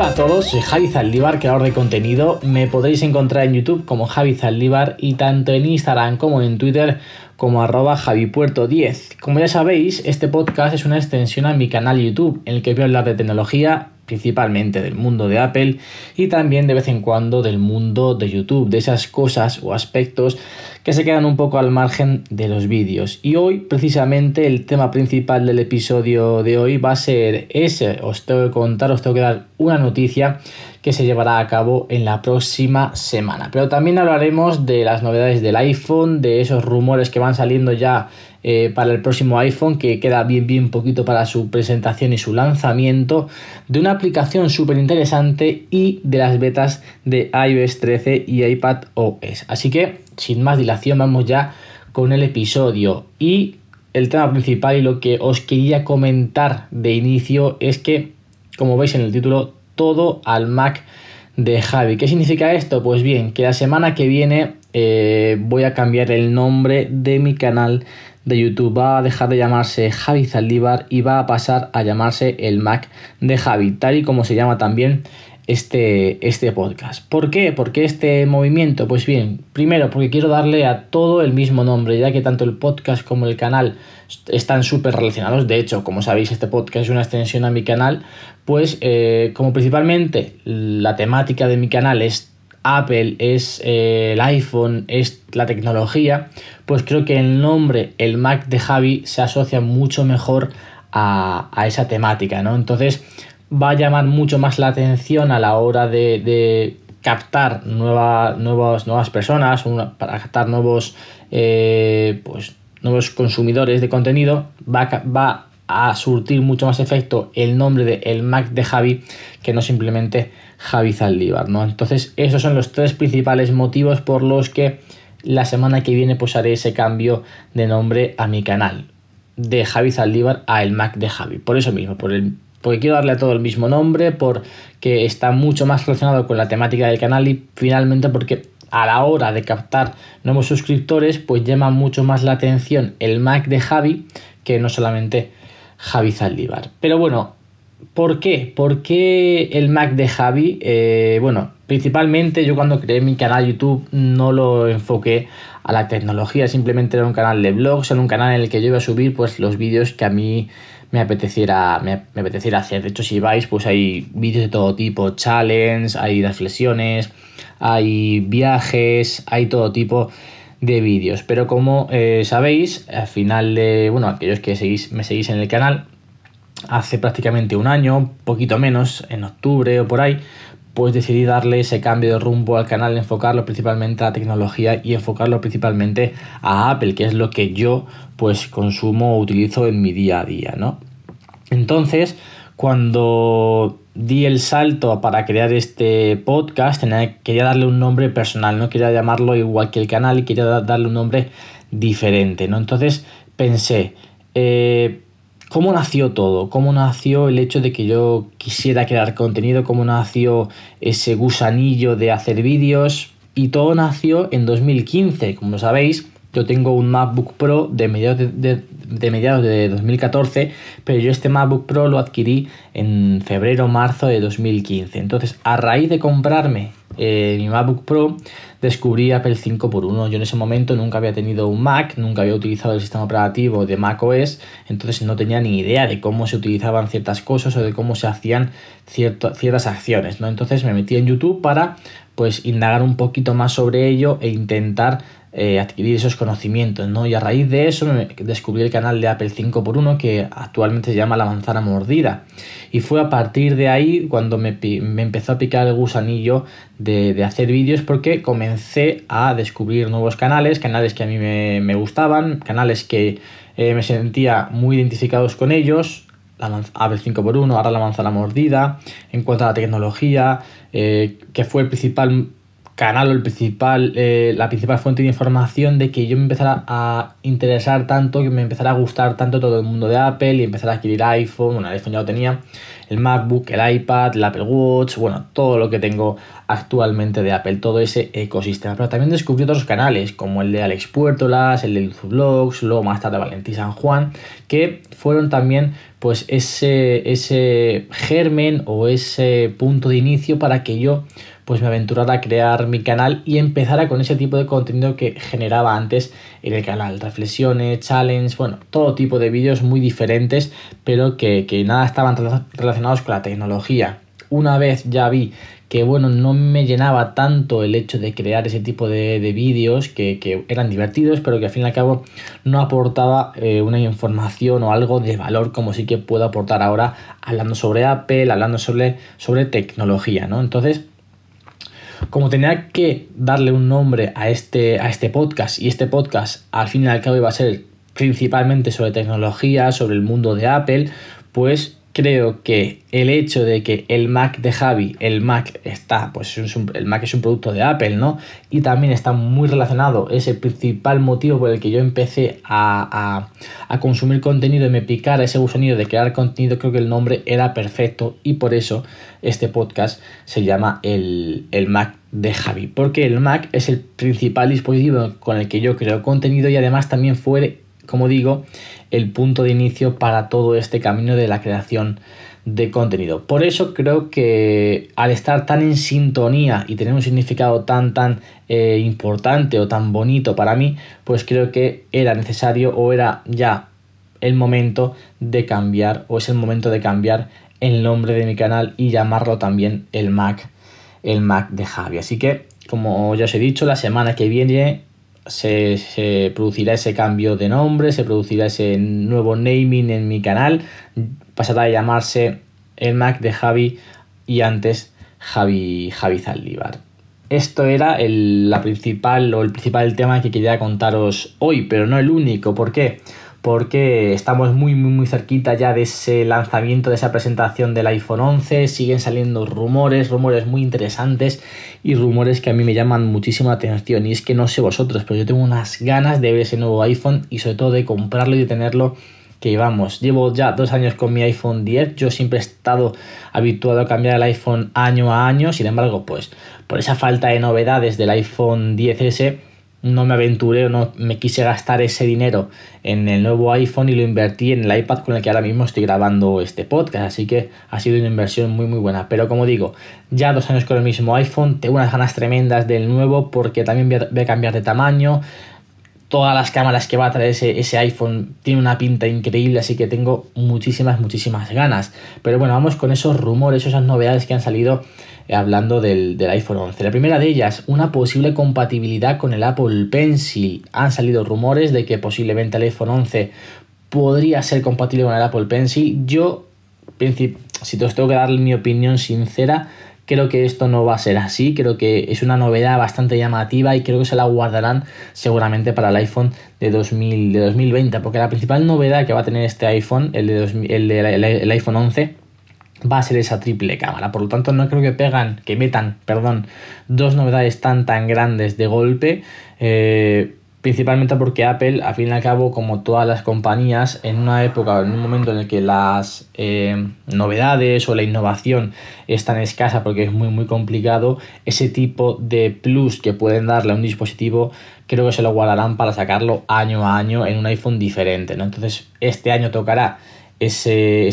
Hola a todos, soy Javi Zaldívar, creador de contenido. Me podréis encontrar en YouTube como Javi Zaldívar y tanto en Instagram como en Twitter como arroba javipuerto10. Como ya sabéis, este podcast es una extensión a mi canal YouTube en el que voy a hablar de tecnología, principalmente del mundo de Apple y también de vez en cuando del mundo de YouTube, de esas cosas o aspectos que se quedan un poco al margen de los vídeos. Y hoy precisamente el tema principal del episodio de hoy va a ser ese, os tengo que contar, os tengo que dar una noticia que se llevará a cabo en la próxima semana. Pero también hablaremos de las novedades del iPhone, de esos rumores que van saliendo ya eh, para el próximo iPhone, que queda bien, bien poquito para su presentación y su lanzamiento, de una aplicación súper interesante y de las betas de iOS 13 y iPad OS. Así que, sin más dilación, vamos ya con el episodio. Y el tema principal y lo que os quería comentar de inicio es que, como veis en el título, todo al Mac de Javi. ¿Qué significa esto? Pues bien, que la semana que viene eh, voy a cambiar el nombre de mi canal de YouTube. Va a dejar de llamarse Javi Zaldívar y va a pasar a llamarse el Mac de Javi, tal y como se llama también este, este podcast. ¿Por qué? ¿Por qué este movimiento? Pues bien, primero porque quiero darle a todo el mismo nombre, ya que tanto el podcast como el canal están súper relacionados. De hecho, como sabéis, este podcast es una extensión a mi canal. Pues eh, como principalmente la temática de mi canal es Apple, es eh, el iPhone, es la tecnología, pues creo que el nombre, el Mac de Javi, se asocia mucho mejor a, esa temática, ¿no? Entonces va a llamar mucho más la atención a la hora de, captar nueva, nuevas, nuevas personas, para captar nuevos, eh, pues, nuevos consumidores de contenido, va a, va a surtir mucho más efecto el nombre de el Mac de Javi que no simplemente Javi Zaldívar, ¿no? Entonces, esos son los tres principales motivos por los que la semana que viene pues haré ese cambio de nombre a mi canal de Javi Zaldívar a el Mac de Javi. Por eso mismo, por el, porque quiero darle a todo el mismo nombre, porque está mucho más relacionado con la temática del canal y finalmente porque a la hora de captar nuevos suscriptores, pues llama mucho más la atención el Mac de Javi que no solamente Javi Zaldívar. Pero bueno, ¿por qué? ¿Por qué el Mac de Javi? Eh, bueno, principalmente yo cuando creé mi canal YouTube no lo enfoqué a la tecnología, simplemente era un canal de blogs, era un canal en el que yo iba a subir pues los vídeos que a mí me apeteciera, me, apeteciera hacer. De hecho, si vais, pues hay vídeos de todo tipo, challenge, hay reflexiones, hay viajes, hay todo tipo de vídeos. Pero como eh, sabéis, al final de, bueno, aquellos que seguís, me seguís en el canal, hace prácticamente un año, poquito menos, en octubre o por ahí, pues decidí darle ese cambio de rumbo al canal, enfocarlo principalmente a la tecnología y enfocarlo principalmente a Apple, que es lo que yo pues consumo o utilizo en mi día a día, ¿no? Entonces, cuando di el salto para crear este podcast, quería darle un nombre personal, no quería llamarlo igual que el canal y quería darle un nombre diferente, ¿no? Entonces pensé, eh, ¿cómo nació todo? ¿Cómo nació el hecho de que yo quisiera crear contenido? ¿Cómo nació ese gusanillo de hacer vídeos? Y todo nació en 2015, como sabéis, yo tengo un MacBook Pro de mediados de, mediados de 2014, pero yo este MacBook Pro lo adquirí en febrero marzo de 2015. Entonces, a raíz de comprarme eh, mi MacBook Pro, descubrí Apple 5x1. Yo en ese momento nunca había tenido un Mac, nunca había utilizado el sistema operativo de macOS, entonces no tenía ni idea de cómo se utilizaban ciertas cosas o de cómo se hacían ciertas acciones. ¿no? Entonces me metí en YouTube para pues indagar un poquito más sobre ello e intentar eh, adquirir esos conocimientos, ¿no? Y a raíz de eso me descubrí el canal de Apple 5x1 que actualmente se llama La Manzana Mordida. Y fue a partir de ahí cuando me, empezó a picar el gusanillo de, hacer vídeos porque comencé a descubrir nuevos canales, canales que a mí me, gustaban, canales que eh, me sentía muy identificados con ellos, la Apple 5x1, ahora la manzana mordida, en cuanto a la tecnología, eh, que fue el principal canal o el principal, eh, la principal fuente de información de que yo me empezara a interesar tanto, que me empezara a gustar tanto todo el mundo de Apple y empezar a adquirir iPhone, bueno, el iPhone ya lo tenía, el MacBook, el iPad, el Apple Watch, bueno, todo lo que tengo actualmente de Apple, todo ese ecosistema. Pero también descubrí otros canales, como el de Alex Puertolas, el de Vlogs, luego más tarde Valentín San Juan, que fueron también pues ese, ese germen o ese punto de inicio para que yo pues me aventurara a crear mi canal y empezara con ese tipo de contenido que generaba antes en el canal. Reflexiones, challenge, bueno, todo tipo de vídeos muy diferentes, pero que, nada estaban relacionados con la tecnología. Una vez ya vi que bueno, no me llenaba tanto el hecho de crear ese tipo de, vídeos que, eran divertidos, pero que al fin y al cabo no aportaba eh, una información o algo de valor como sí que puedo aportar ahora hablando sobre Apple, hablando sobre, sobre tecnología, ¿no? Entonces, como tenía que darle un nombre a este, a este podcast y este podcast al fin y al cabo iba a ser principalmente sobre tecnología, sobre el mundo de Apple, pues creo que el hecho de que el Mac de Javi, el Mac está, pues el Mac es un producto de Apple, ¿no? Y también está muy relacionado, es el principal motivo por el que yo empecé a, consumir contenido y me picara ese gusanillo de crear contenido, creo que el nombre era perfecto y por eso este podcast se llama el, el Mac de Javi, porque el Mac es el principal dispositivo con el que yo creo contenido y además también fue, como digo, el punto de inicio para todo este camino de la creación de contenido. Por eso creo que al estar tan en sintonía y tener un significado tan tan eh, importante o tan bonito para mí, pues creo que era necesario o era ya el momento de cambiar o es el momento de cambiar el nombre de mi canal y llamarlo también el Mac, el Mac de Javi. Así que, como ya os he dicho, la semana que viene se, producirá ese cambio de nombre, se producirá ese nuevo naming en mi canal, pasará a llamarse el Mac de Javi y antes Javi, Javi Zaldívar. Esto era el, la principal o el principal tema que quería contaros hoy, pero no el único. ¿Por qué? Porque estamos muy muy muy cerquita ya de ese lanzamiento, de esa presentación del iPhone 11, siguen saliendo rumores, rumores muy interesantes y rumores que a mí me llaman muchísimo la atención. Y es que no sé vosotros, pero yo tengo unas ganas de ver ese nuevo iPhone y sobre todo de comprarlo y de tenerlo que vamos, llevo ya dos años con mi iPhone 10, yo siempre he estado habituado a cambiar el iPhone año a año, sin embargo, pues por esa falta de novedades del iPhone 10S, no me aventuré o no me quise gastar ese dinero en el nuevo iPhone y lo invertí en el iPad con el que ahora mismo estoy grabando este podcast. Así que ha sido una inversión muy muy buena. Pero como digo, ya dos años con el mismo iPhone, tengo unas ganas tremendas del nuevo porque también voy a cambiar de tamaño. Todas las cámaras que va a traer ese, ese iPhone tiene una pinta increíble, así que tengo muchísimas, muchísimas ganas. Pero bueno, vamos con esos rumores, esas novedades que han salido eh, hablando del, iPhone 11. La primera de ellas, una posible compatibilidad con el Apple Pencil. Han salido rumores de que posiblemente el iPhone 11 podría ser compatible con el Apple Pencil. Yo, si te os tengo que dar mi opinión sincera, creo que esto no va a ser así, creo que es una novedad bastante llamativa y creo que se la guardarán seguramente para el iPhone de, 2000, de 2020, porque la principal novedad que va a tener este iPhone, el, de el, el iPhone 11, va a ser esa triple cámara. Por lo tanto, no creo que pegan, que metan, perdón, dos novedades tan tan grandes de golpe. Eh, principalmente porque Apple, al fin y al cabo, como todas las compañías, en una época, en un momento en el que las eh, novedades o la innovación es tan escasa porque es muy muy complicado, ese tipo de plus que pueden darle a un dispositivo, creo que se lo guardarán para sacarlo año a año en un iPhone diferente. ¿no? Entonces, este año tocará ese,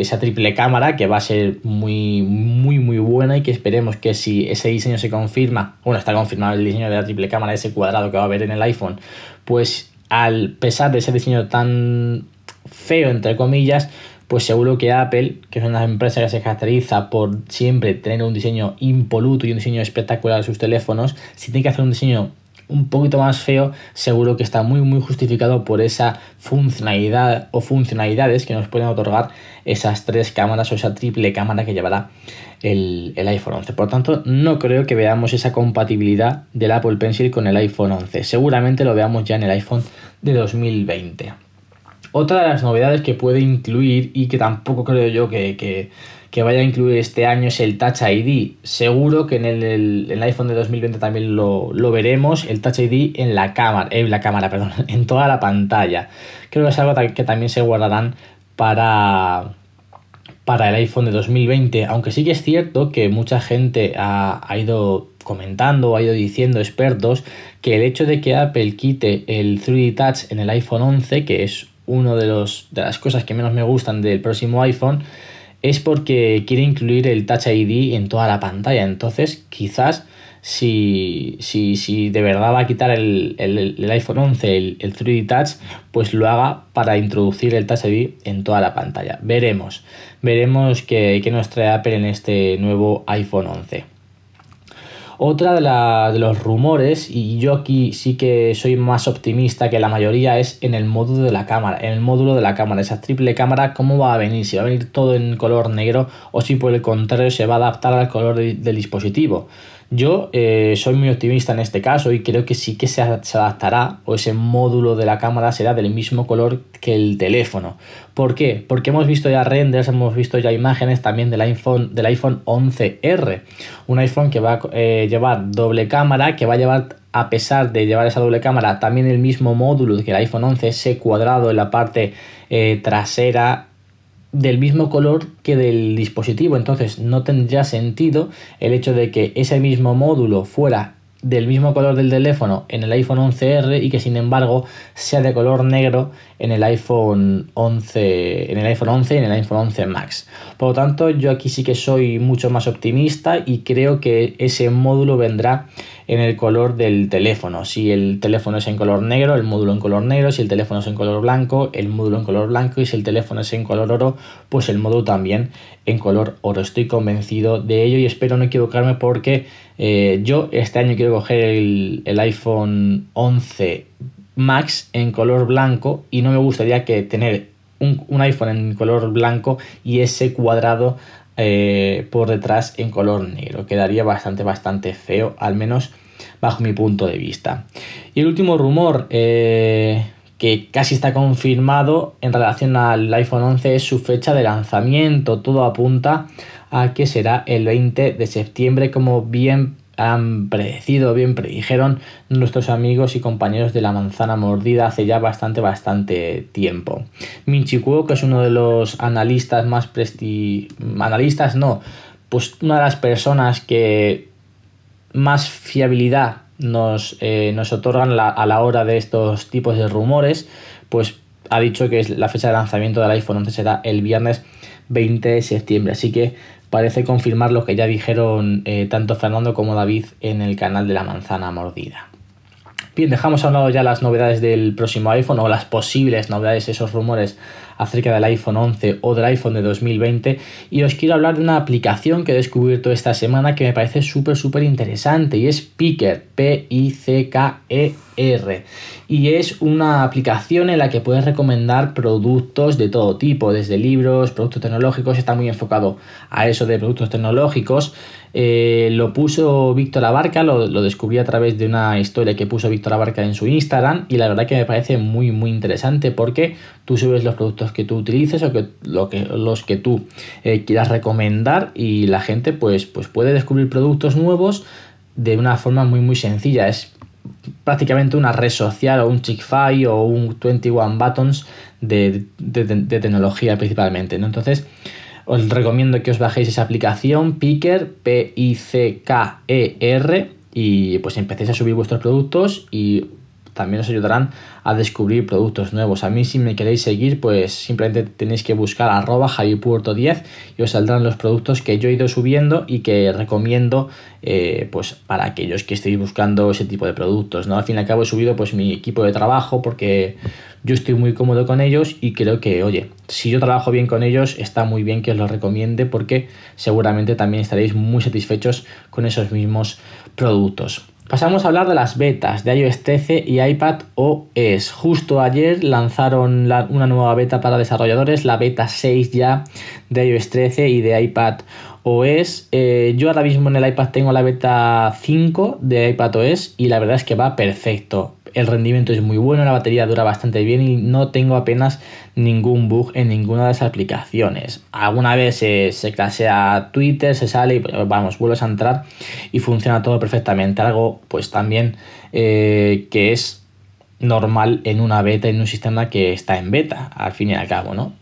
esa triple cámara que va a ser muy, muy, muy buena y que esperemos que si ese diseño se confirma, bueno, está confirmado el diseño de la triple cámara, ese cuadrado que va a haber en el iPhone, pues al pesar de ese diseño tan feo, entre comillas, pues seguro que Apple, que es una empresa que se caracteriza por siempre tener un diseño impoluto y un diseño espectacular de sus teléfonos, si tiene que hacer un diseño un poquito más feo, seguro que está muy muy justificado por esa funcionalidad o funcionalidades que nos pueden otorgar esas tres cámaras o esa triple cámara que llevará el, iPhone 11. Por tanto, no creo que veamos esa compatibilidad del Apple Pencil con el iPhone 11. Seguramente lo veamos ya en el iPhone de 2020. Otra de las novedades que puede incluir y que tampoco creo yo que, que vaya a incluir este año es el Touch ID. Seguro que en el, iPhone de 2020 también lo, veremos, el Touch ID en la cámara, en la cámara, perdón, en toda la pantalla. Creo que es algo que también se guardarán para, para el iPhone de 2020, aunque sí que es cierto que mucha gente ha, ha ido comentando o ha ido diciendo expertos que el hecho de que Apple quite el 3D Touch en el iPhone 11, que es una de, los, de las cosas que menos me gustan del próximo iPhone, es porque quiere incluir el Touch ID en toda la pantalla. Entonces, quizás si, si, si de verdad va a quitar el, iPhone 11 el, 3D Touch, pues lo haga para introducir el Touch ID en toda la pantalla. Veremos, veremos qué, qué nos trae Apple en este nuevo iPhone 11. Otra de, los rumores, y yo aquí sí que soy más optimista que la mayoría, es en el módulo de la cámara. En el módulo de la cámara, esa triple cámara, ¿cómo va a venir? Si va a venir todo en color negro o si por el contrario se va a adaptar al color del dispositivo. Yo eh, soy muy optimista en este caso y creo que sí que se, adaptará o ese módulo de la cámara será del mismo color que el teléfono. ¿Por qué? Porque hemos visto ya renders, hemos visto ya imágenes también del iPhone, del iPhone 11R. Un iPhone que va a eh, llevar doble cámara, que va a llevar a pesar de llevar esa doble cámara, también el mismo módulo que el iPhone 11, ese cuadrado en la parte eh, trasera del mismo color que del dispositivo. Entonces no tendría sentido el hecho de que ese mismo módulo fuera del mismo color del teléfono en el iPhone 11R y que sin embargo sea de color negro en el iPhone 11 en el iPhone 11 y en el iPhone 11 Max. Por lo tanto, yo aquí sí que soy mucho más optimista y creo que ese módulo vendrá en el color del teléfono. Si el teléfono es en color negro, el módulo en color negro. Si el teléfono es en color blanco, el módulo en color blanco. Y si el teléfono es en color oro, pues el módulo también en color oro. Estoy convencido de ello y espero no equivocarme porque eh, yo este año quiero coger el, iPhone 11 Max en color blanco y no me gustaría que tener un, un iPhone en color blanco y ese cuadrado eh, por detrás en color negro. Quedaría bastante, bastante feo, al menos bajo mi punto de vista. Y el último rumor eh, que casi está confirmado en relación al iPhone 11 es su fecha de lanzamiento. Todo apunta a que será el 20 de septiembre, como bien han predecido, bien predijeron nuestros amigos y compañeros de la manzana mordida hace ya bastante, bastante tiempo. Minchi Kuo, que es uno de los analistas más presti... analistas no, pues una de las personas que más fiabilidad nos, eh, nos otorgan a la hora de estos tipos de rumores, pues ha dicho que la fecha de lanzamiento del iPhone 11 será el viernes 20 de septiembre. Así que parece confirmar lo que ya dijeron eh, tanto Fernando como David en el canal de la manzana mordida. Bien, dejamos a un lado ya las novedades del próximo iPhone o las posibles novedades, esos rumores acerca del iPhone 11 o del iPhone de 2020 y os quiero hablar de una aplicación que he descubierto esta semana que me parece súper súper interesante y es Picker, P-I-C-K-E-R y es una aplicación en la que puedes recomendar productos de todo tipo, desde libros, productos tecnológicos, está muy enfocado a eso de productos tecnológicos. Eh, lo puso Víctor Abarca, lo, lo, descubrí a través de una historia que puso Víctor Abarca en su Instagram y la verdad que me parece muy muy interesante porque tú subes los productos que tú utilices o que, lo que, los que tú eh, quieras recomendar y la gente pues, pues puede descubrir productos nuevos de una forma muy muy sencilla. Es prácticamente una red social o un Chick-fil o un 21 Buttons de, tecnología principalmente. ¿no? Entonces os recomiendo que os bajéis esa aplicación Picker, P-I-C-K-E-R y pues empecéis a subir vuestros productos y también os ayudarán a descubrir productos nuevos. A mí si me queréis seguir, pues simplemente tenéis que buscar arroba javipuerto10 y os saldrán los productos que yo he ido subiendo y que recomiendo eh, pues para aquellos que estéis buscando ese tipo de productos. ¿no? Al fin y al cabo he subido pues mi equipo de trabajo porque yo estoy muy cómodo con ellos y creo que, oye, si yo trabajo bien con ellos, está muy bien que os los recomiende porque seguramente también estaréis muy satisfechos con esos mismos productos. Pasamos a hablar de las betas de iOS 13 y iPad OS. Justo ayer lanzaron una nueva beta para desarrolladores, la beta 6 ya de iOS 13 y de iPad OS. Eh, yo ahora mismo en el iPad tengo la beta 5 de iPad OS y la verdad es que va perfecto. El rendimiento es muy bueno, la batería dura bastante bien y no tengo apenas ningún bug en ninguna de las aplicaciones. Alguna vez se, se clasea Twitter, se sale y vamos, vuelves a entrar y funciona todo perfectamente. Algo pues también eh, que es normal en una beta, en un sistema que está en beta, al fin y al cabo, ¿no?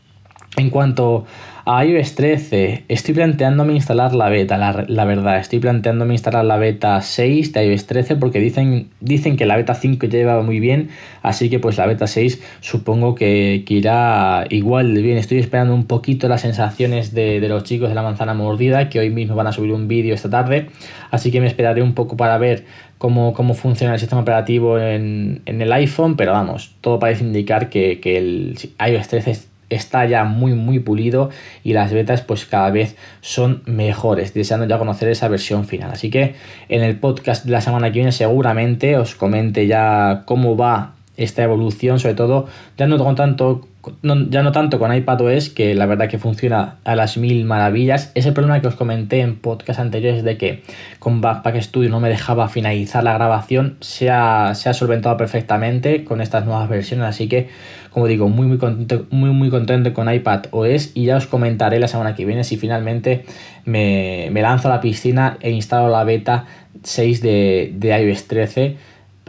En cuanto a iOS 13, estoy planteándome instalar la beta, la, verdad, estoy planteándome instalar la beta 6 de iOS 13 porque dicen, dicen que la beta 5 lleva muy bien, así que pues la beta 6 supongo que, irá igual de bien. Estoy esperando un poquito las sensaciones de, los chicos de la manzana mordida, que hoy mismo van a subir un vídeo esta tarde, así que me esperaré un poco para ver cómo, funciona el sistema operativo en, el iPhone, pero vamos, todo parece indicar que, que el iOS 13 está ya muy muy pulido y las betas pues cada vez son mejores, deseando ya conocer esa versión final. Así que en el podcast de la semana que viene seguramente os comente ya cómo va esta evolución, sobre todo ya no con tanto ya no tanto con iPadOS, que la verdad que funciona a las mil maravillas. Ese problema que os comenté en podcast anteriores de que con Backpack Studio no me dejaba finalizar la grabación, se ha, se ha solventado perfectamente con estas nuevas versiones. Así que, como digo, muy muy contento, muy, muy contento con iPadOS y ya os comentaré la semana que viene si finalmente me, me lanzo a la piscina e instalo la beta 6 de, de iOS 13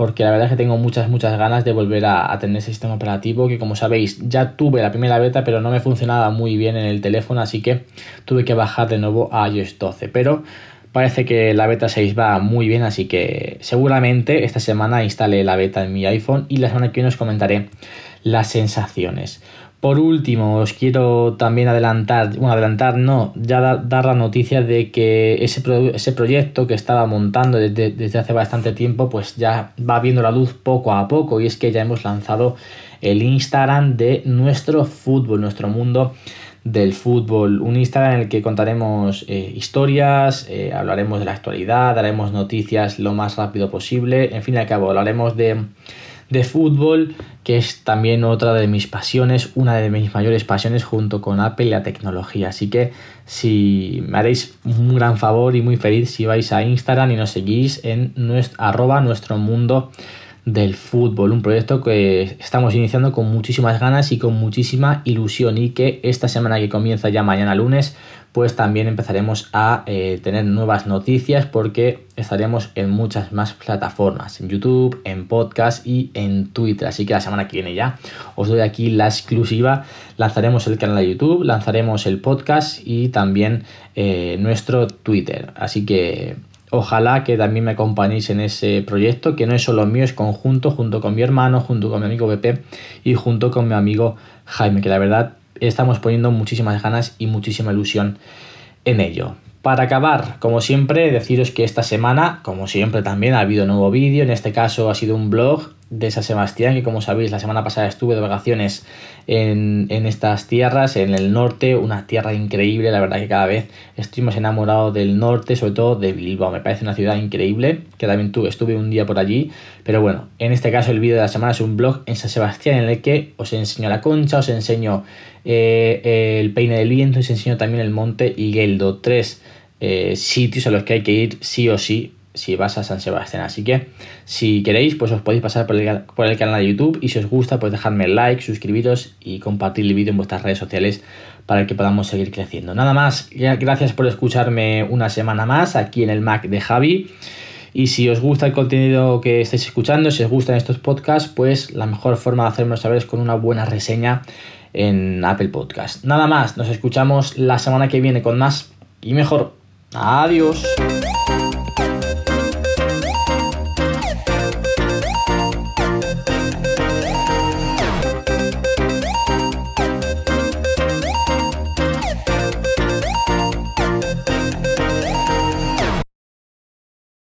porque la verdad es que tengo muchas, muchas ganas de volver a, tener ese sistema operativo que como sabéis ya tuve la primera beta pero no me funcionaba muy bien en el teléfono así que tuve que bajar de nuevo a iOS 12 pero parece que la beta 6 va muy bien así que seguramente esta semana instale la beta en mi iPhone y la semana que viene os comentaré las sensaciones por último, os quiero también adelantar, bueno, adelantar no, ya dar la noticia de que ese, ese proyecto que estaba montando desde, desde, hace bastante tiempo, pues ya va viendo la luz poco a poco y es que ya hemos lanzado el Instagram de nuestro fútbol, nuestro mundo del fútbol, un Instagram en el que contaremos eh, historias, eh, hablaremos de la actualidad, daremos noticias lo más rápido posible, en fin y al cabo, hablaremos de de fútbol, que es también otra de mis pasiones, una de mis mayores pasiones junto con Apple y la tecnología. Así que si me haréis un gran favor y muy feliz si vais a Instagram y nos seguís en nuestro, arroba nuestro mundo del fútbol, un proyecto que estamos iniciando con muchísimas ganas y con muchísima ilusión y que esta semana que comienza ya mañana lunes pues también empezaremos a eh, tener nuevas noticias porque estaremos en muchas más plataformas, en YouTube, en podcast y en Twitter. Así que la semana que viene ya os doy aquí la exclusiva. Lanzaremos el canal de YouTube, lanzaremos el podcast y también eh, nuestro Twitter. Así que ojalá que también me acompañéis en ese proyecto, que no es solo mío, es conjunto, junto con mi hermano, junto con mi amigo BP y junto con mi amigo Jaime, que la verdad estamos poniendo muchísimas ganas y muchísima ilusión en ello. Para acabar, como siempre, deciros que esta semana, como siempre también, ha habido nuevo vídeo. En este caso ha sido un blog de San Sebastián, que como sabéis, la semana pasada estuve de vacaciones en, estas tierras, en el norte, una tierra increíble. La verdad que cada vez estoy más enamorado del norte, sobre todo de Bilbao. Me parece una ciudad increíble, que también tuve, estuve un día por allí. Pero bueno, en este caso el vídeo de la semana es un blog en San Sebastián en el que os enseño la concha, os enseño eh, el Peine del Viento y se enseñó también el Monte Higueldo, tres eh, sitios a los que hay que ir sí o sí si vas a San Sebastián. Así que si queréis, pues os podéis pasar por el, canal de YouTube y si os gusta, pues dejadme like, suscribiros y compartir el vídeo en vuestras redes sociales para que podamos seguir creciendo. Nada más, gracias por escucharme una semana más aquí en el Mac de Javi. Y si os gusta el contenido que estáis escuchando, si os gustan estos podcasts, pues la mejor forma de hacérmelo saber es con una buena reseña en Apple Podcast. Nada más, nos escuchamos la semana que viene con más y mejor. Adiós.